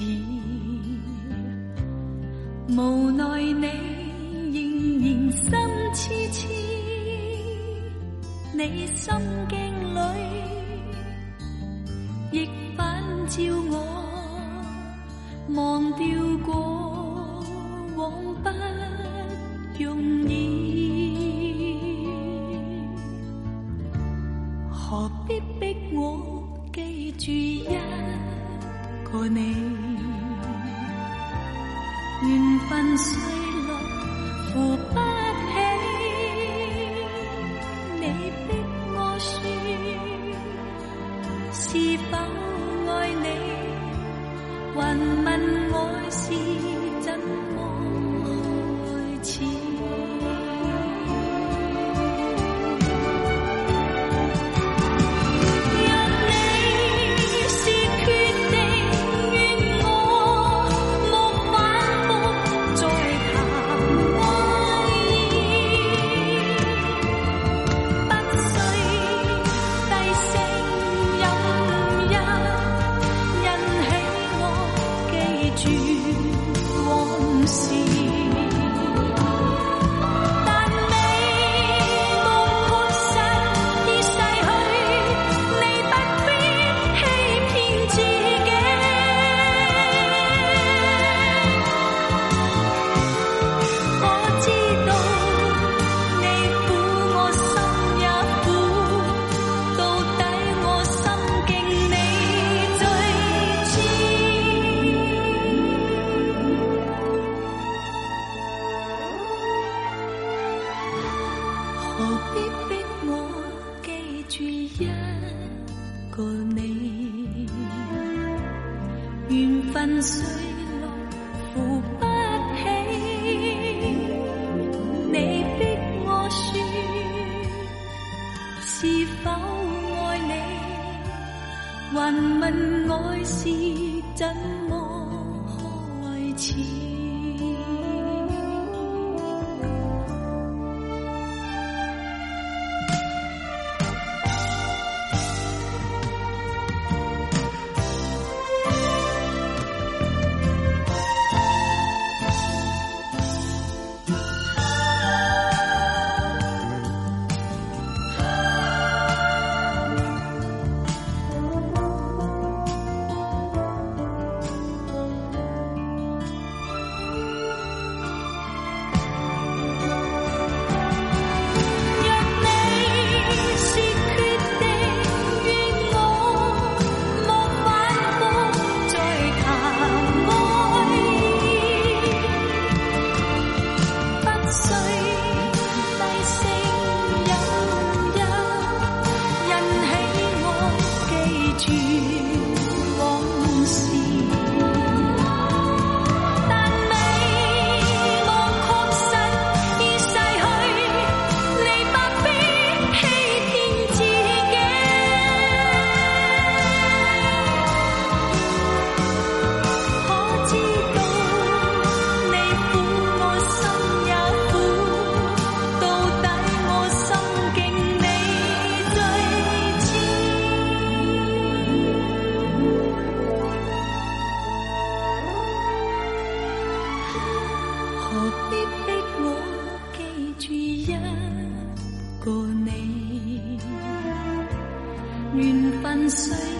而无奈你仍然心痴痴，你心境里亦反照我忘掉过。必逼我记住一个你？缘分碎落扶不起，你逼我说是否爱你？還問愛是怎緣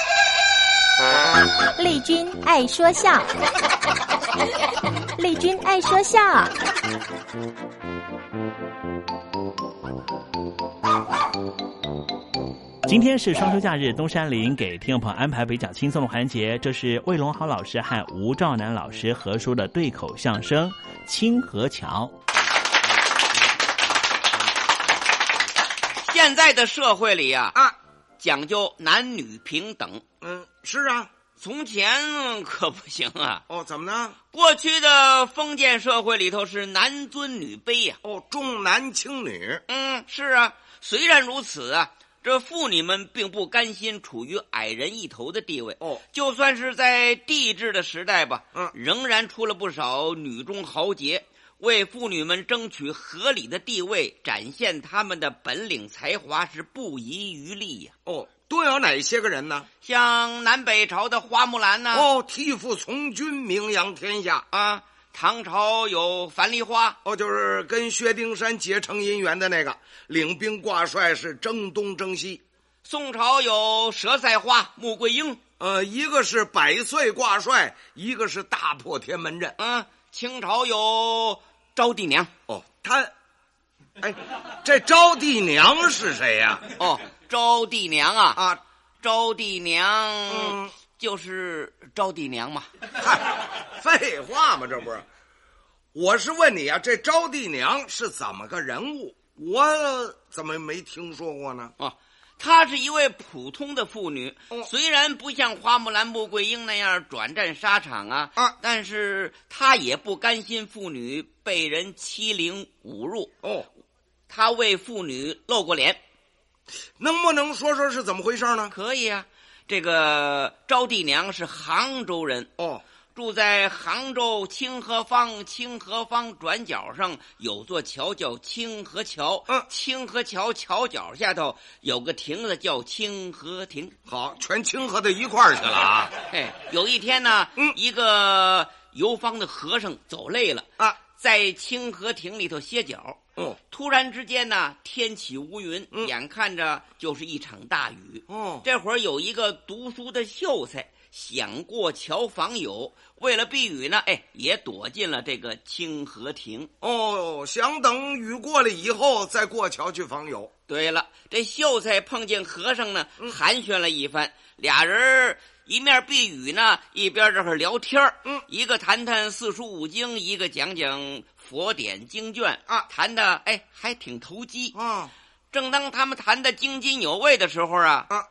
丽君爱说笑，丽君爱说笑。今天是双休假日，东山林给听众朋友安排比较轻松的环节，这是魏龙豪老师和吴兆南老师合说的对口相声《清河桥》。现在的社会里呀、啊，讲究男女平等。嗯，是啊，从前可不行啊。哦，怎么呢？过去的封建社会里头是男尊女卑呀、哦，重男轻女。嗯，是啊。虽然如此啊，这妇女们并不甘心处于矮人一头的地位。哦，就算是在帝制的时代吧，嗯，仍然出了不少女中豪杰。为妇女们争取合理的地位，展现他们的本领才华是不遗余力呀、哦，都有哪些个人呢？像南北朝的花木兰呢？哦，替父从军，名扬天下啊。唐朝有樊梨花，哦，就是跟薛丁山结成姻缘的那个，领兵挂帅是征东征西。宋朝有佘赛花、穆桂英，呃，一个是百岁挂帅，一个是大破天门阵。嗯，清朝有。招娣娘哦，她，哎，这招娣娘是谁呀、啊？哦，招娣娘啊啊，招娣娘、嗯、就是招娣娘嘛。嗨，废话嘛，这不是？我是问你啊，这招娣娘是怎么个人物？我怎么没听说过呢？哦。她是一位普通的妇女，哦、虽然不像花木兰、穆桂英那样转战沙场啊，啊但是她也不甘心妇女被人欺凌侮辱。哦，她为妇女露过脸，能不能说说是怎么回事呢？可以啊，这个招娣娘是杭州人哦。住在杭州清河坊，清河坊转角上有座桥叫清河桥。嗯，清河桥桥脚下头有个亭子叫清河亭。好，全清河到一块儿去了啊！哎，有一天呢，嗯，一个游方的和尚走累了啊，在清河亭里头歇脚。哦，突然之间呢，天起乌云，嗯、眼看着就是一场大雨。哦，这会儿有一个读书的秀才。想过桥访友，为了避雨呢，哎，也躲进了这个清河亭。哦，想等雨过了以后再过桥去访友。对了，这秀才碰见和尚呢，嗯、寒暄了一番，俩人一面避雨呢，一边这会聊天嗯，一个谈谈四书五经，一个讲讲佛典经卷啊，谈的哎还挺投机啊。正当他们谈的津津有味的时候啊啊。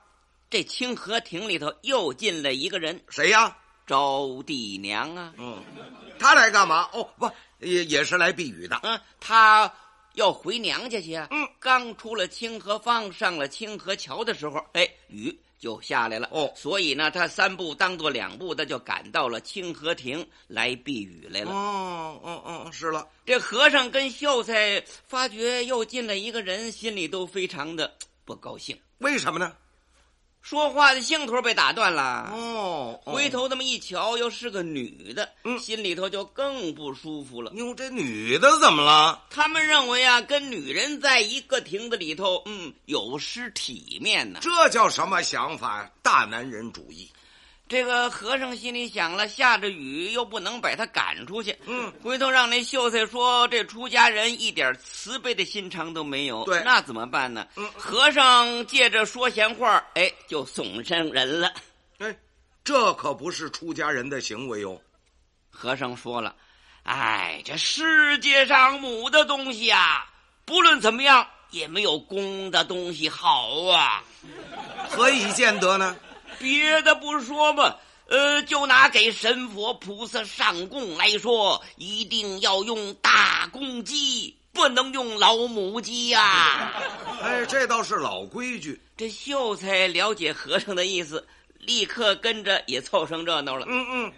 这清河亭里头又进来一个人，谁呀？招娣娘啊！嗯，他来干嘛？哦，不，也也是来避雨的。嗯，他要回娘家去啊。嗯，刚出了清河坊，上了清河桥的时候，哎，雨就下来了。哦，所以呢，他三步当做两步的就赶到了清河亭来避雨来了。哦，哦哦，是了。这和尚跟秀才发觉又进来一个人，心里都非常的不高兴。为什么呢？说话的兴头被打断了。哦，回头这么一瞧，又是个女的，嗯，心里头就更不舒服了。哟，这女的怎么了？他们认为啊，跟女人在一个亭子里头，嗯，有失体面呢。这叫什么想法？大男人主义。这个和尚心里想了，下着雨又不能把他赶出去，嗯，回头让那秀才说这出家人一点慈悲的心肠都没有，对，那怎么办呢？嗯，和尚借着说闲话，哎，就送上人了。哎，这可不是出家人的行为哦。和尚说了，哎，这世界上母的东西啊，不论怎么样也没有公的东西好啊。何以见得呢？别的不说嘛，呃，就拿给神佛菩萨上供来说，一定要用大公鸡，不能用老母鸡呀、啊。哎，这倒是老规矩。这秀才了解和尚的意思，立刻跟着也凑成热闹了。嗯嗯，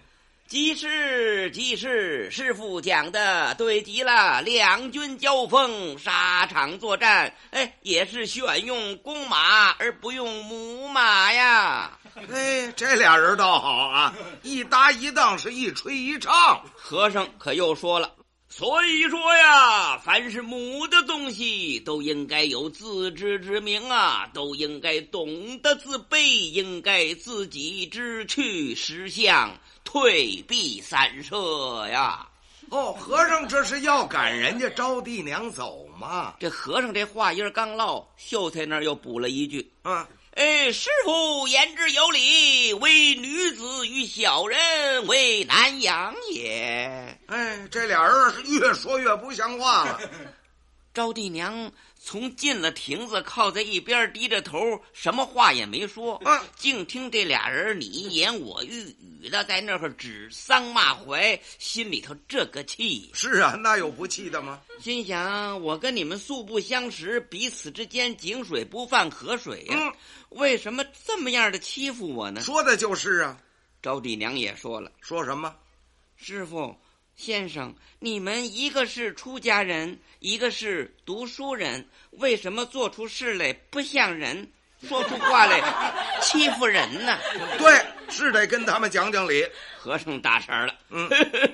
即是即是，师傅讲的对极了。两军交锋，沙场作战，哎，也是选用公马而不用母马呀。哎，这俩人倒好啊，一搭一档，是一吹一唱。和尚可又说了。所以说呀，凡是母的东西都应该有自知之明啊，都应该懂得自卑，应该自己知趣识相，退避三舍呀。哦，和尚这是要赶人家招娣娘走吗？这和尚这话音刚落，秀才那儿又补了一句：“啊。”哎，师傅言之有理，唯女子与小人为难养也。哎，这俩人是越说越不像话了。招娣娘从进了亭子，靠在一边，低着头，什么话也没说，啊，净听这俩人你一言我一语的在那儿指桑骂槐，心里头这个气。是啊，那有不气的吗？心想我跟你们素不相识，彼此之间井水不犯河水呀、嗯，为什么这么样的欺负我呢？说的就是啊。招娣娘也说了，说什么？师傅。先生，你们一个是出家人，一个是读书人，为什么做出事来不像人，说出话来 欺负人呢？对，是得跟他们讲讲理。和尚大声了，嗯，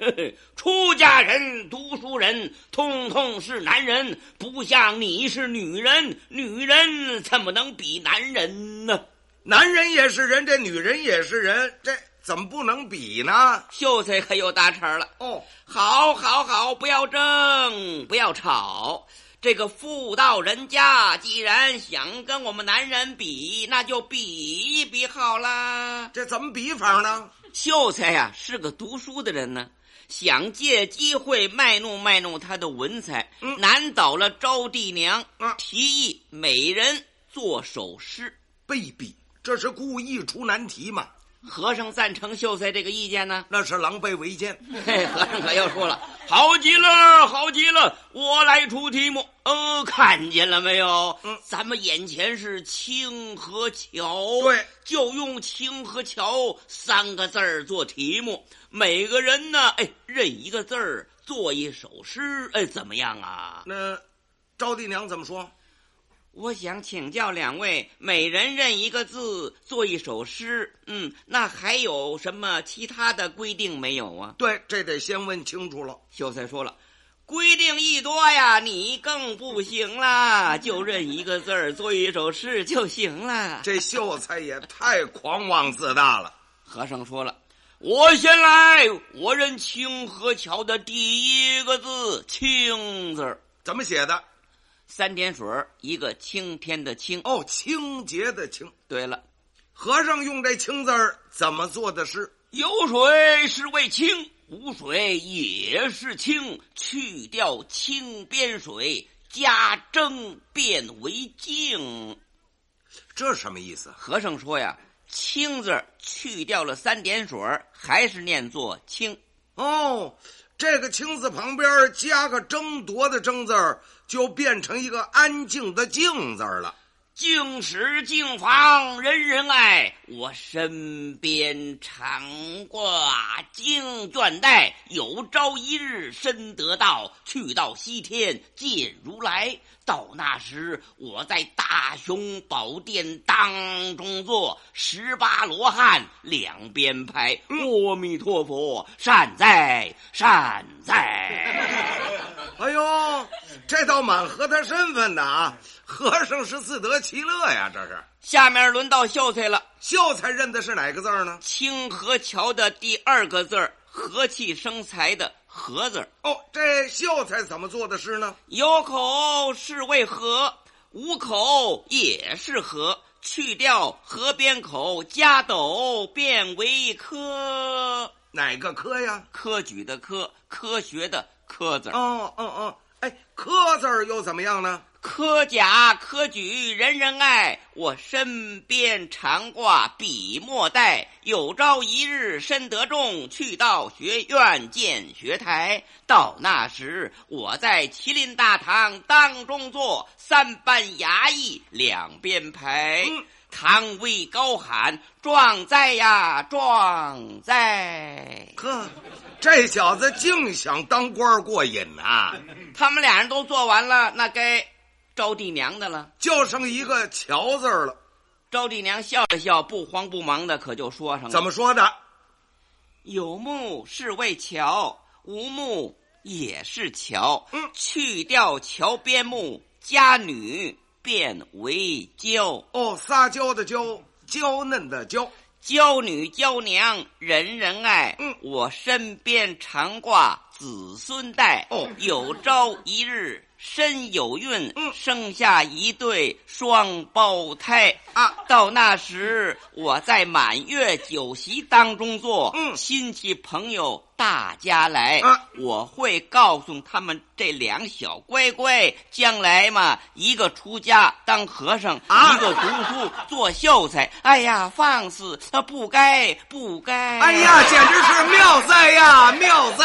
出家人、读书人，通通是男人，不像你是女人，女人怎么能比男人呢？男人也是人，这女人也是人，这。怎么不能比呢？秀才可又搭茬了。哦，好，好，好，不要争，不要吵。这个妇道人家既然想跟我们男人比，那就比一比好啦。这怎么比法呢？秀才呀、啊，是个读书的人呢，想借机会卖弄卖弄他的文采，嗯、难倒了招娣娘，啊、提议每人做首诗。卑鄙，这是故意出难题嘛？和尚赞成秀才这个意见呢，那是狼狈为奸。嘿，和尚可又说了：“好极了，好极了，我来出题目。呃，看见了没有？嗯，咱们眼前是清河桥，对，就用清河桥三个字儿做题目。每个人呢，哎，认一个字儿做一首诗，哎，怎么样啊？那招娣娘怎么说？”我想请教两位，每人认一个字，做一首诗。嗯，那还有什么其他的规定没有啊？对，这得先问清楚了。秀才说了，规定一多呀，你更不行啦，就认一个字儿做一首诗就行了。这秀才也太狂妄自大了。和尚说了，我先来，我认清河桥的第一个字“清”字，怎么写的？三点水一个青天的青哦，清洁的清。对了，和尚用这清字儿怎么做的诗？有水是为清，无水也是清。去掉清边水，加蒸变为净。这什么意思？和尚说呀，清字去掉了三点水，还是念作清。哦。这个“清”字旁边加个争夺的“争”字儿，就变成一个安静的“静”字了。静室静房人人爱，我身边常挂经卷带。有朝一日身得道，去到西天见如来。到那时，我在大雄宝殿当中坐，十八罗汉两边拍。阿弥陀佛，善哉善哉！哎呦，这倒蛮合他身份的啊！和尚是自得其乐呀，这是。下面轮到秀才了，秀才认的是哪个字儿呢？清河桥的第二个字儿，和气生财的“和”字儿。哦，这秀才怎么做的诗呢？有口是为和，无口也是和。去掉河边口，加斗变为科。哪个科呀？科举的科，科学的科字。哦哦哦，哎，科字儿又怎么样呢？科甲科举人人爱，我身边常挂笔墨袋。有朝一日身得中，去到学院建学台。到那时，我在麒麟大堂当中坐，三班衙役两边排。嗯堂威高喊：“壮哉呀，壮哉！”呵，这小子净想当官过瘾呐、他们俩人都做完了，那该招娣娘的了。就剩一个“乔”字了。招娣娘笑了笑，不慌不忙的可就说上了：“怎么说的？有木是为桥，无木也是桥。嗯，去掉桥边木，家女变为娇。哦，撒娇的娇，娇嫩的娇。”娇女娇娘人人爱，嗯，我身边常挂子孙带。哦，有朝一日身有孕，嗯，生下一对双胞胎啊。到那时，我在满月酒席当中坐，嗯，亲戚朋友大家来，啊，我会告诉他们这两小乖乖，将来嘛，一个出家当和尚，啊，一个读书做秀才。哎呀，放肆！他，不该，不该！哎呀，简直是妙哉呀，妙哉！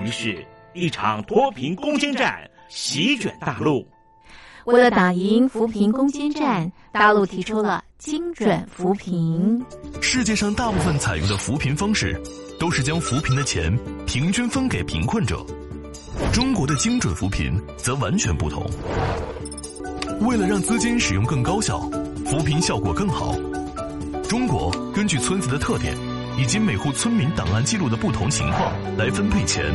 于是，一场脱贫攻坚战席卷大陆。为了打赢扶贫攻坚战，大陆提出了精准扶贫。世界上大部分采用的扶贫方式，都是将扶贫的钱平均分给贫困者。中国的精准扶贫则完全不同。为了让资金使用更高效，扶贫效果更好，中国根据村子的特点。以及每户村民档案记录的不同情况来分配钱，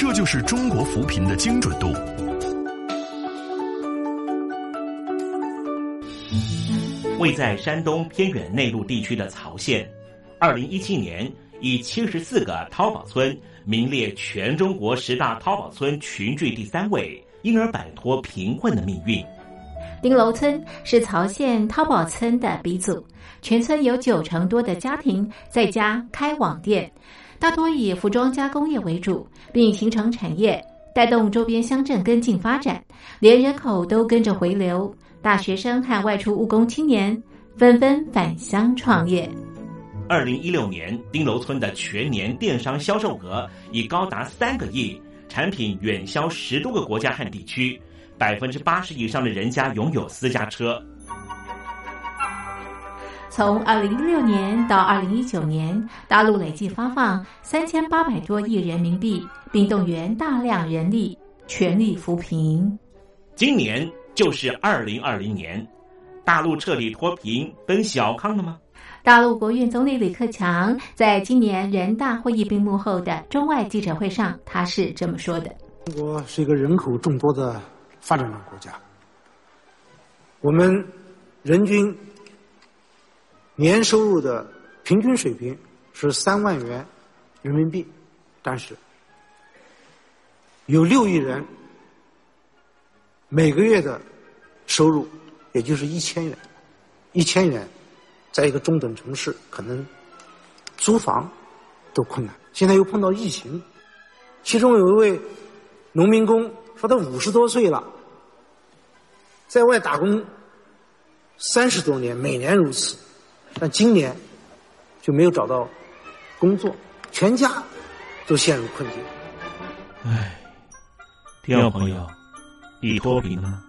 这就是中国扶贫的精准度。位在山东偏远内陆地区的曹县，二零一七年以七十四个淘宝村名列全中国十大淘宝村群聚第三位，因而摆脱贫困的命运。丁楼村是曹县淘宝村的鼻祖，全村有九成多的家庭在家开网店，大多以服装加工业为主，并形成产业，带动周边乡镇跟进发展，连人口都跟着回流。大学生和外出务工青年纷纷返乡创业。二零一六年，丁楼村的全年电商销售额已高达三个亿，产品远销十多个国家和地区。百分之八十以上的人家拥有私家车。从二零一六年到二零一九年，大陆累计发放三千八百多亿人民币，并动员大量人力，全力扶贫。今年就是二零二零年，大陆彻底脱贫奔小康了吗？大陆国务院总理李克强在今年人大会议闭幕后的中外记者会上，他是这么说的：“中国是一个人口众多的。”发展中国家，我们人均年收入的平均水平是三万元人民币，但是有六亿人每个月的收入也就是一千元，一千元在一个中等城市可能租房都困难，现在又碰到疫情。其中有一位农民工说，他五十多岁了，在外打工三十多年，每年如此，但今年就没有找到工作，全家都陷入困境。唉，听众朋友，你脱贫了吗？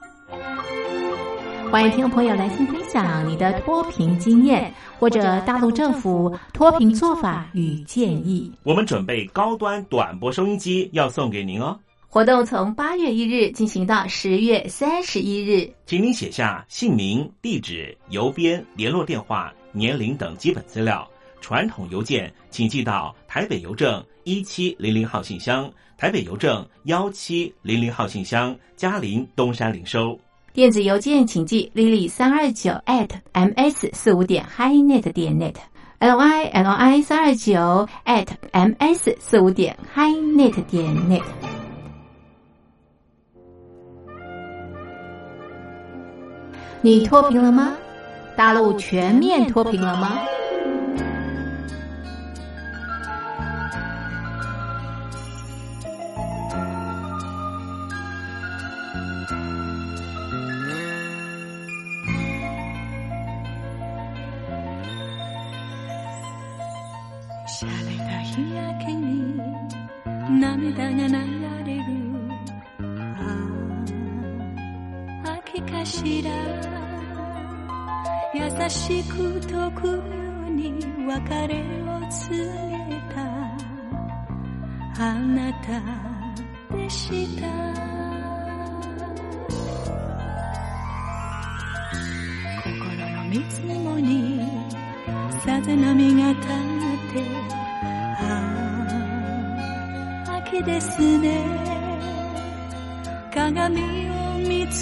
欢迎听众朋友来信分享你的脱贫经验，或者大陆政府脱贫做法与建议。我们准备高端短波收音机要送给您哦。活动从八月一日进行到十月三十一日，请您写下姓名、地址、邮编、联络电话、年龄等基本资料。传统邮件请寄到台北邮政一七零零号信箱，台北邮政幺七零零号信箱，嘉陵东山领收。电子邮件请寄 lily 三二九 at ms 四五点 hi net 点 net l y l i 三二九 at ms 四五点 hi net 点 net。你脱贫了吗？大陆全面脱贫了吗？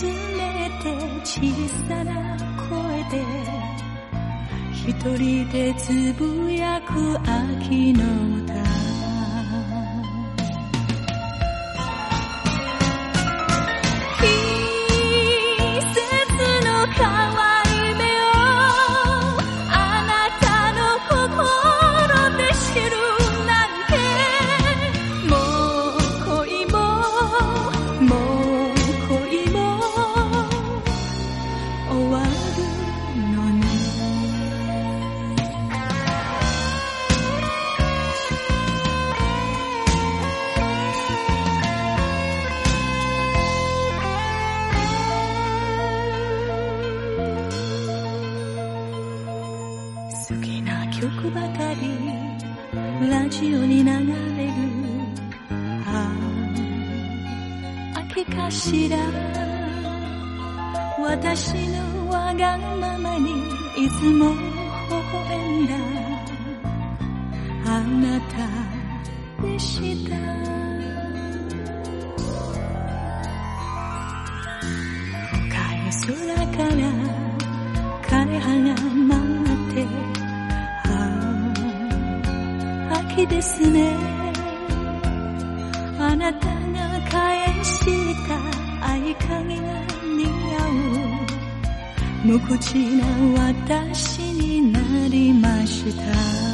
めて小さな声で一人でつぶやく秋の歌。あ秋かしら。私のわがままにいつも微笑んだ。あなたでした。深い空から枯葉が舞って。ああ秋ですね。あなたが影が似合う。無口な私になりました。